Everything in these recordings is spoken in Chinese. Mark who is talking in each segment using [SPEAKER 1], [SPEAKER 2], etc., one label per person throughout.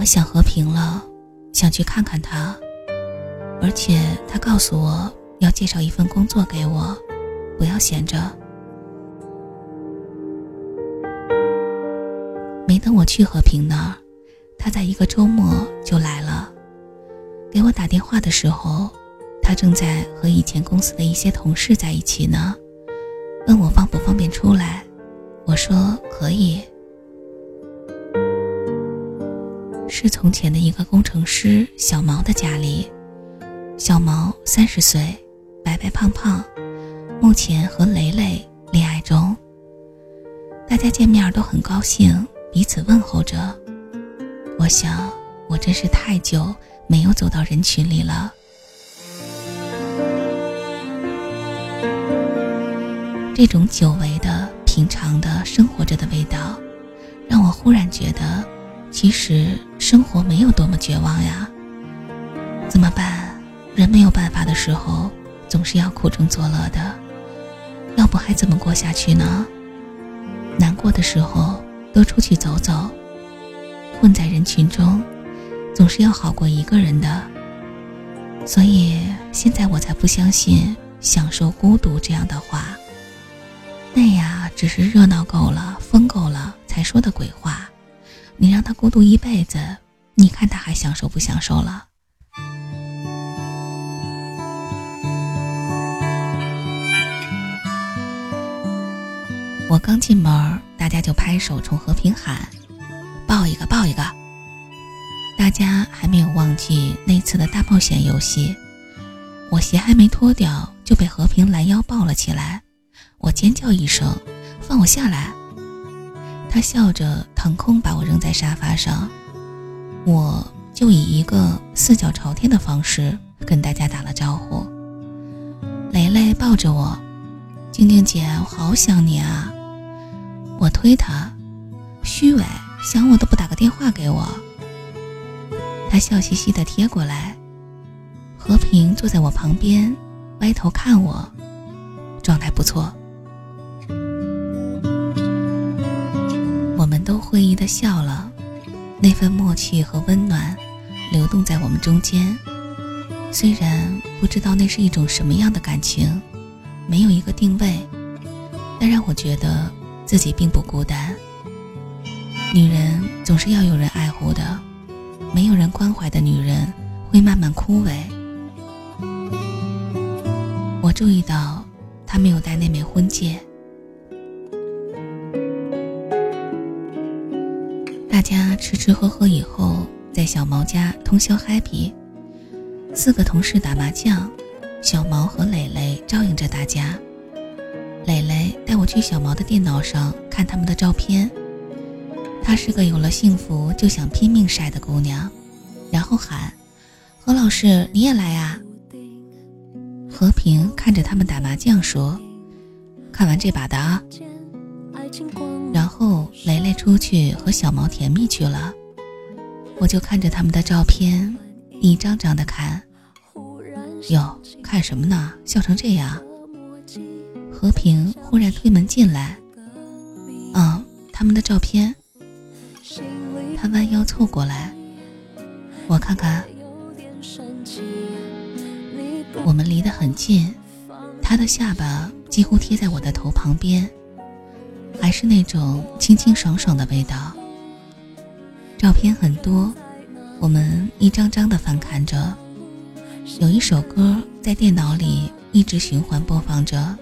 [SPEAKER 1] 我想和平了，想去看看他，而且他告诉我要介绍一份工作给我，不要闲着。没等我去和平那儿，他在一个周末就来了。给我打电话的时候，他正在和以前公司的一些同事在一起呢，问我方不方便出来。我说可以。是从前的一个工程师小毛的家里，小毛三十岁，白白胖胖，目前和蕾蕾恋爱中。大家见面都很高兴，彼此问候着。我想，我真是太久没有走到人群里了。这种久违的、平常的生活着的味道，让我忽然觉得。其实生活没有多么绝望呀。怎么办？人没有办法的时候，总是要苦中作乐的。要不还怎么过下去呢？难过的时候多出去走走，混在人群中，总是要好过一个人的。所以现在我才不相信“享受孤独”这样的话。那呀，只是热闹够了、疯够了才说的鬼话。你让他孤独一辈子，你看他还享受不享受了？我刚进门，大家就拍手冲和平喊：“抱一个，抱一个！”大家还没有忘记那次的大冒险游戏，我鞋还没脱掉就被和平拦腰抱了起来，我尖叫一声：“放我下来！”他笑着腾空把我扔在沙发上，我就以一个四脚朝天的方式跟大家打了招呼。雷雷抱着我，静静姐，我好想你啊！我推他，虚伪，想我都不打个电话给我。他笑嘻嘻的贴过来，和平坐在我旁边，歪头看我，状态不错。我们都会意的笑了，那份默契和温暖流动在我们中间。虽然不知道那是一种什么样的感情，没有一个定位，但让我觉得自己并不孤单。女人总是要有人爱护的，没有人关怀的女人会慢慢枯萎。我注意到她没有戴那枚婚戒。大家吃吃喝喝以后，在小毛家通宵 happy。四个同事打麻将，小毛和磊磊照应着大家。磊磊带我去小毛的电脑上看他们的照片。她是个有了幸福就想拼命晒的姑娘，然后喊：“何老师，你也来啊！”和平看着他们打麻将说：“看完这把的啊。”然后雷雷出去和小毛甜蜜去了，我就看着他们的照片，一张张的看。哟，看什么呢？笑成这样。和平忽然推门进来。嗯，他们的照片。他弯腰凑过来，我看看。我们离得很近，他的下巴几乎贴在我的头旁边。还是那种清清爽爽的味道。照片很多，我们一张张的翻看着。有一首歌在电脑里一直循环播放着。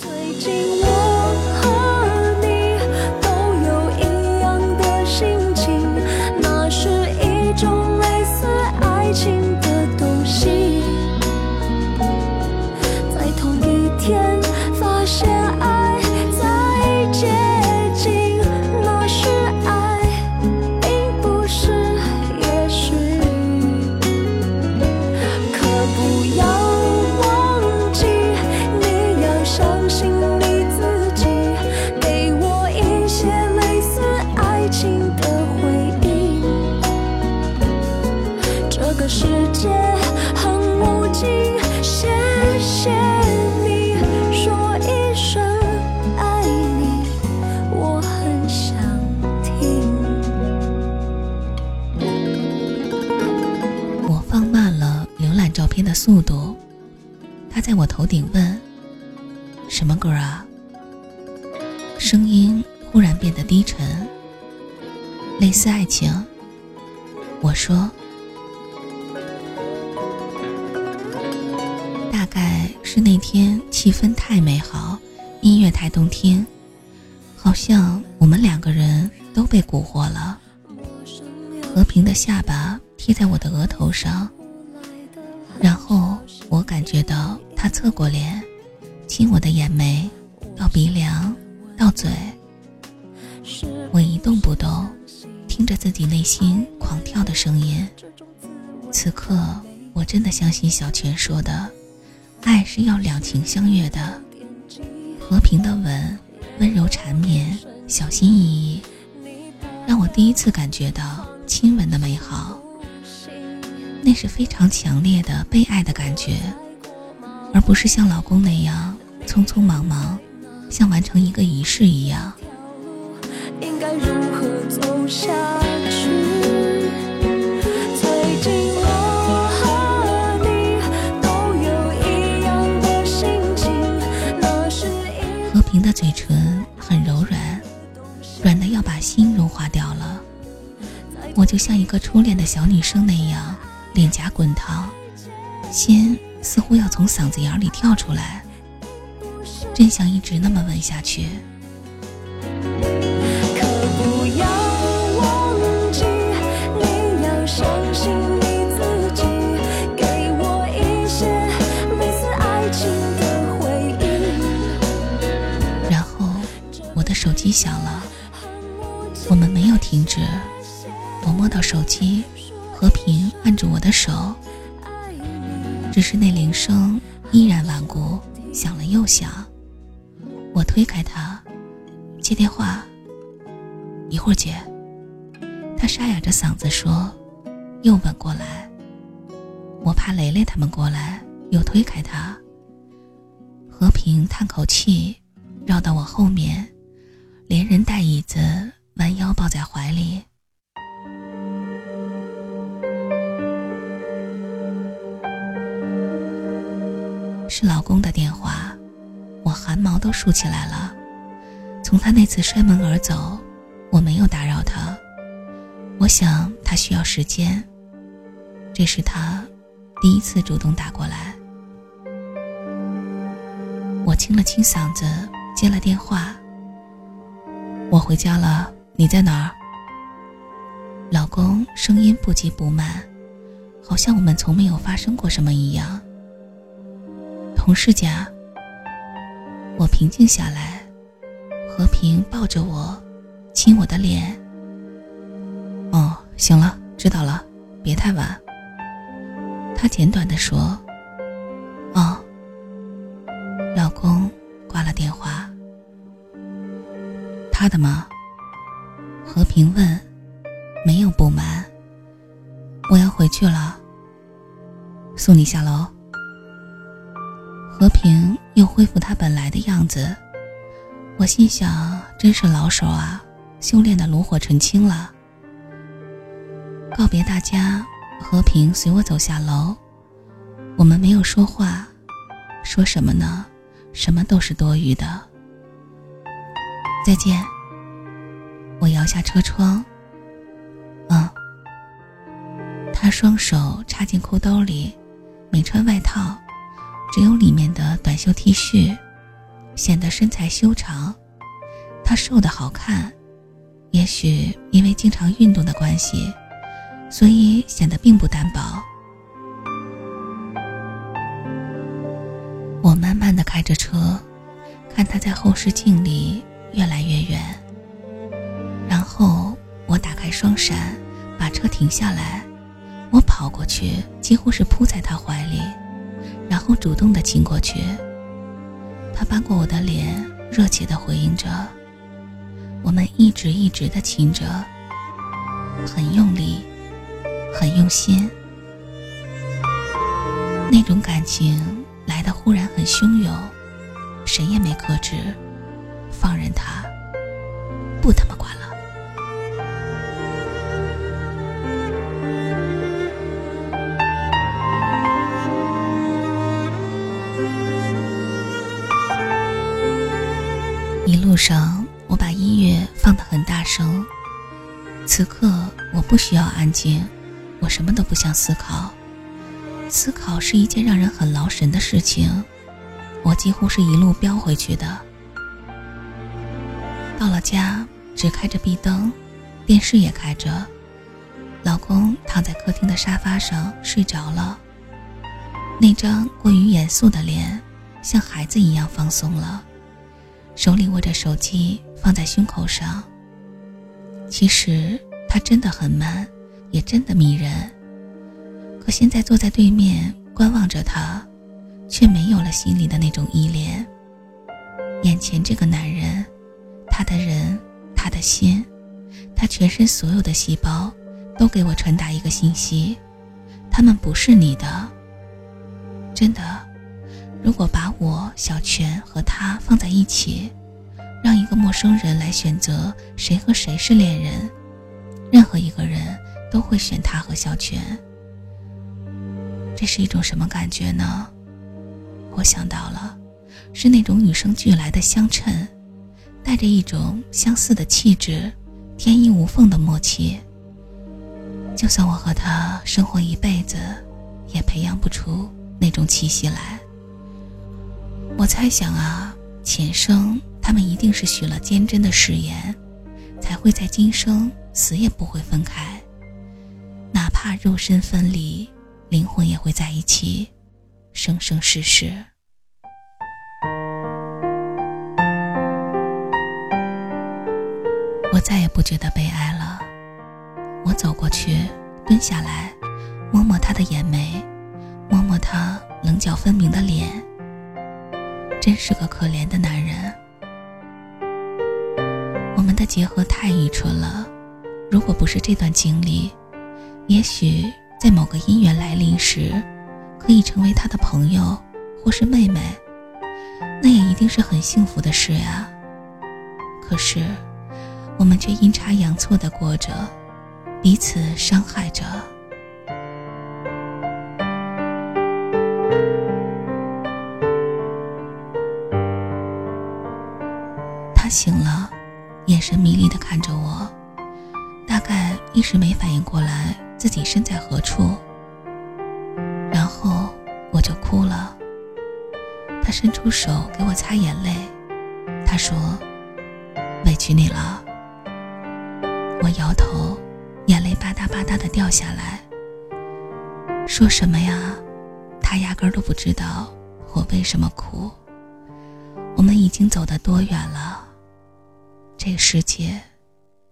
[SPEAKER 1] 最近我顶问：“什么歌啊？”声音忽然变得低沉，类似爱情。我说：“大概是那天气氛太美好，音乐太动听，好像我们两个人都被蛊惑了。”和平的下巴贴在我的额头上，然后我感觉到他侧过脸，亲我的眼眉，到鼻梁，到嘴。我一动不动，听着自己内心狂跳的声音。此刻，我真的相信小泉说的，爱是要两情相悦的。和平的吻，温柔缠绵，小心翼翼，让我第一次感觉到。亲吻的美好，那是非常强烈的被爱的感觉，而不是像老公那样匆匆忙忙，像完成一个仪式一样。和平的嘴唇很柔软，软的要把心融化掉了。我就像一个初恋的小女生那样，脸颊滚烫，心似乎要从嗓子眼里跳出来，真想一直那么吻下去。然后我的手机响了，我们没有停止。我摸到手机，只是那铃声依然顽固，响了又响。我推开他，接电话，一会儿接。他沙哑着嗓子说，又吻过来。我怕雷雷他们过来，又推开他。和平叹口气，绕到我后面，连人带椅子，弯腰抱在怀里。是老公的电话，我汗毛都竖起来了。从他那次摔门而走，我没有打扰他。我想他需要时间。这是他第一次主动打过来。我清了清嗓子，接了电话。我回家了，你在哪儿？老公声音不急不慢，好像我们从没有发生过什么一样。同事家，我平静下来，和平抱着我，亲我的脸。哦，行了，知道了，别太晚。他简短的说：“哦。”老公挂了电话。他的吗？和平问，没有不满。我要回去了，送你下楼。和平又恢复他本来的样子，我心想，真是老手啊，修炼的炉火纯青了。告别大家，和平随我走下楼，我们没有说话，说什么呢？什么都是多余的。再见。我摇下车窗。嗯。他双手插进裤兜里，没穿外套。只有里面的短袖 T 恤，显得身材修长。她瘦的好看，也许因为经常运动的关系，所以显得并不单薄。我慢慢的开着车，看他在后视镜里越来越远。然后我打开双闪，把车停下来，我跑过去，几乎是扑在他怀里。然后主动的亲过去，他扳过我的脸，热切的回应着。我们一直一直的亲着，很用力，很用心。那种感情来的忽然很汹涌，谁也没克制，放任他，此刻，我不需要安静，我什么都不想思考。思考是一件让人很劳神的事情。我几乎是一路飙回去的。到了家，只开着壁灯，电视也开着。老公躺在客厅的沙发上睡着了，那张过于严肃的脸，像孩子一样放松了，手里握着手机放在胸口上。其实他真的很慢，也真的迷人。可现在坐在对面观望着他，却没有了心里的那种依恋。眼前这个男人，他的人，他的心，他全身所有的细胞，都给我传达一个信息：他们不是你的。真的，如果把我小泉和他放在一起，让一个陌生人来选择谁和谁是恋人，任何一个人都会选他和小泉。这是一种什么感觉呢？我想到了，是那种与生俱来的相称，带着一种相似的气质，天衣无缝的默契。就算我和他生活一辈子，也培养不出那种气息来。我猜想啊，前生他们一定是许了坚贞的誓言，才会在今生死也不会分开，哪怕肉身分离。灵魂也会在一起，生生世世。我再也不觉得悲哀了。我走过去，蹲下来，摸摸他的眼眉，摸摸他棱角分明的脸。真是个可怜的男人。我们的结合太愚蠢了。如果不是这段经历，也许……在某个姻缘来临时，可以成为他的朋友或是妹妹，那也一定是很幸福的事呀。可是，我们却阴差阳错的过着，彼此伤害着。他醒了，眼神迷离的看着我，一时没反应过来。自己身在何处？然后我就哭了。他伸出手给我擦眼泪，他说：“委屈你了。”我摇头，眼泪吧嗒吧嗒的掉下来。说什么呀？他压根都不知道我为什么哭。我们已经走得多远了？这世界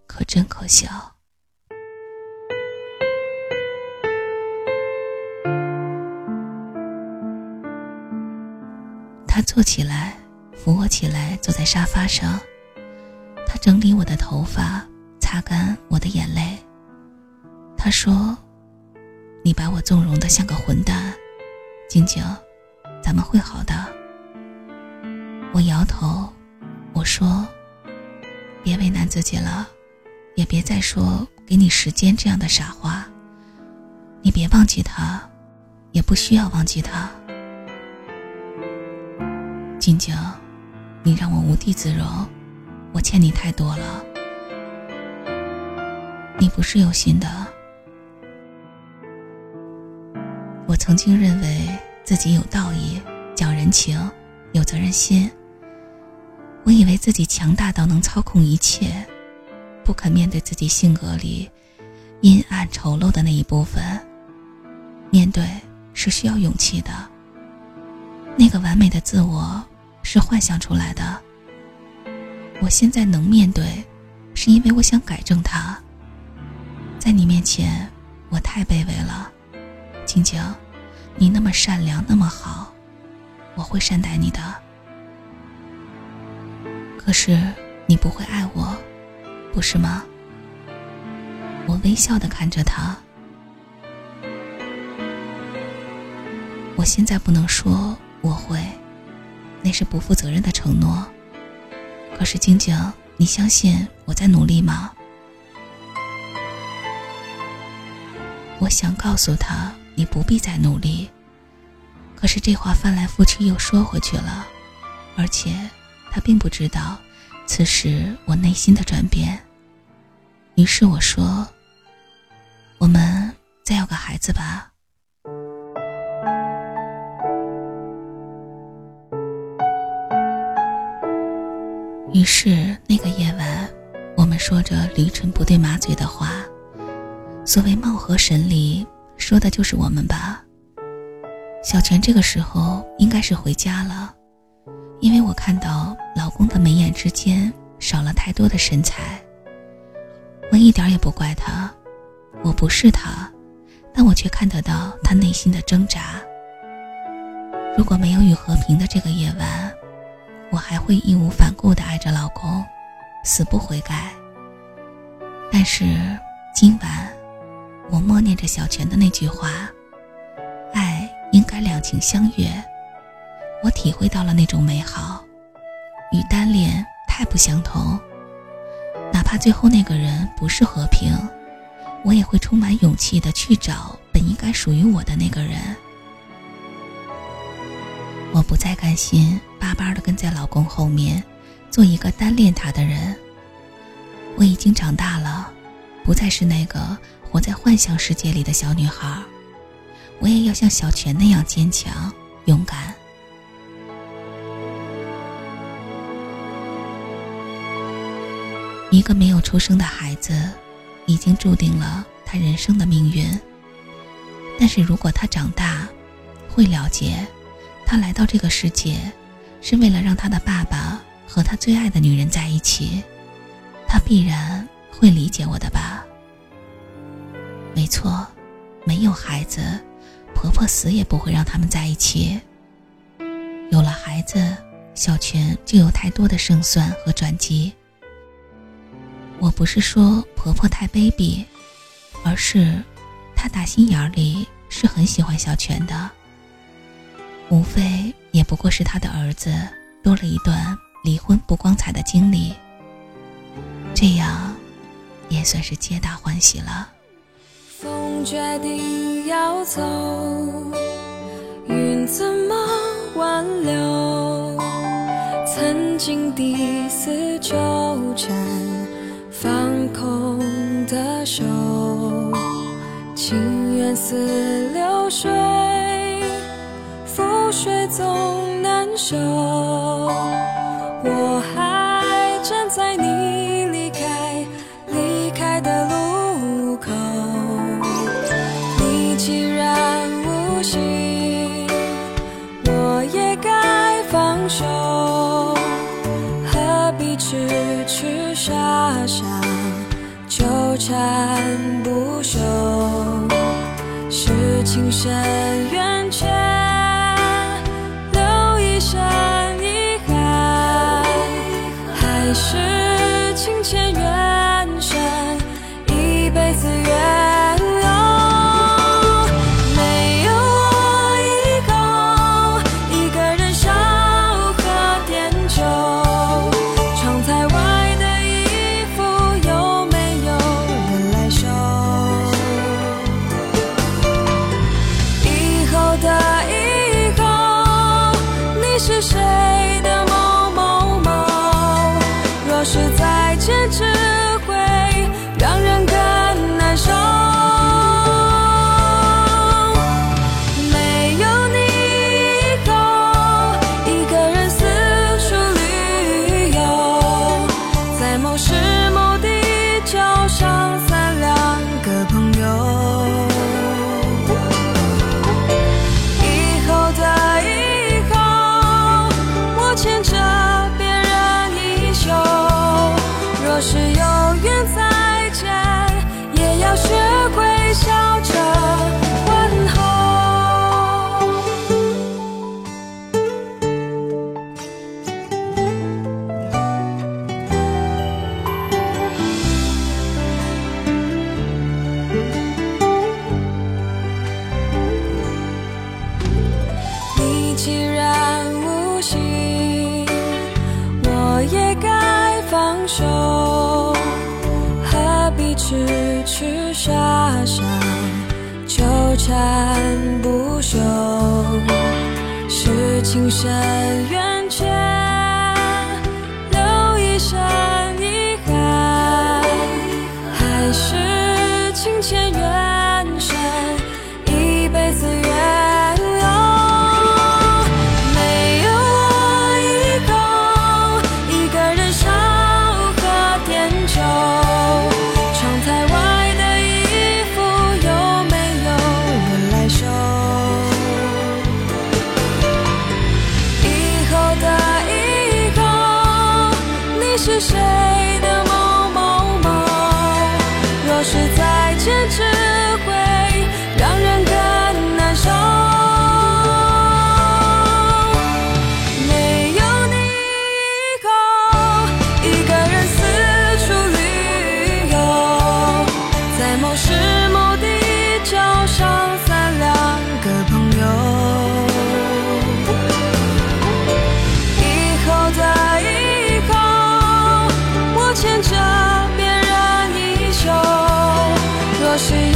[SPEAKER 1] 可真可笑。他坐起来，扶我起来，坐在沙发上。他整理我的头发，擦干我的眼泪。他说：“你把我纵容的像个混蛋，静静，咱们会好的。”我摇头，我说：“别为难自己了，也别再说给你时间这样的傻话。你别忘记他，也不需要忘记他。”静静，你让我无地自容，我欠你太多了。你不是有心的。我曾经认为自己有道义、讲人情、有责任心。我以为自己强大到能操控一切，不肯面对自己性格里阴暗丑陋的那一部分。面对是需要勇气的。那个完美的自我。是幻想出来的。我现在能面对，是因为我想改正它。在你面前，我太卑微了，晶晶，你那么善良，那么好，我会善待你的。可是你不会爱我，不是吗？我微笑的看着他。我现在不能说我会。那是不负责任的承诺。可是晶晶，你相信我在努力吗？我想告诉他，你不必再努力。可是这话翻来覆去又说回去了，而且他并不知道，此时我内心的转变。于是我说：“我们再要个孩子吧。”于是那个夜晚，我们说着驴唇不对马嘴的话。所谓貌合神离，说的就是我们吧。小泉这个时候应该是回家了，因为我看到老公的眉眼之间少了太多的神采。我一点也不怪他，我不是他，但我却看得到他内心的挣扎。如果没有雨和平的这个夜晚，我还会义无反顾地爱着老公，死不悔改。但是今晚。我默念着小泉的那句话：“爱应该两情相悦。”我体会到了那种美好，与单恋太不相同。哪怕最后那个人不是和平，我也会充满勇气的去找本应该属于我的那个人。我不再甘心巴巴的跟在老公后面，做一个单恋他的人。我已经长大了，不再是那个。活在幻想世界里的小女孩，我也要像小泉那样坚强勇敢。一个没有出生的孩子，已经注定了他人生的命运。但是如果他长大，会了解，他来到这个世界，是为了让他的爸爸和他最爱的女人在一起，他必然会理解我的吧。没错，没有孩子，婆婆死也不会让他们在一起。有了孩子，小泉就有太多的胜算和转机。我不是说婆婆太卑鄙，而是她打心眼里是很喜欢小泉的。无非也不过是他的儿子多了一段离婚不光彩的经历，这样也算是皆大欢喜了。
[SPEAKER 2] 风决定要走，云怎么挽留？曾经的死纠缠，放空的手，情缘似流水，水总难受我还站在你离开离开的路口你既然无心我也该放手何必痴痴傻傻纠缠不休是情深是痴痴傻傻纠缠不休。是情深缘浅是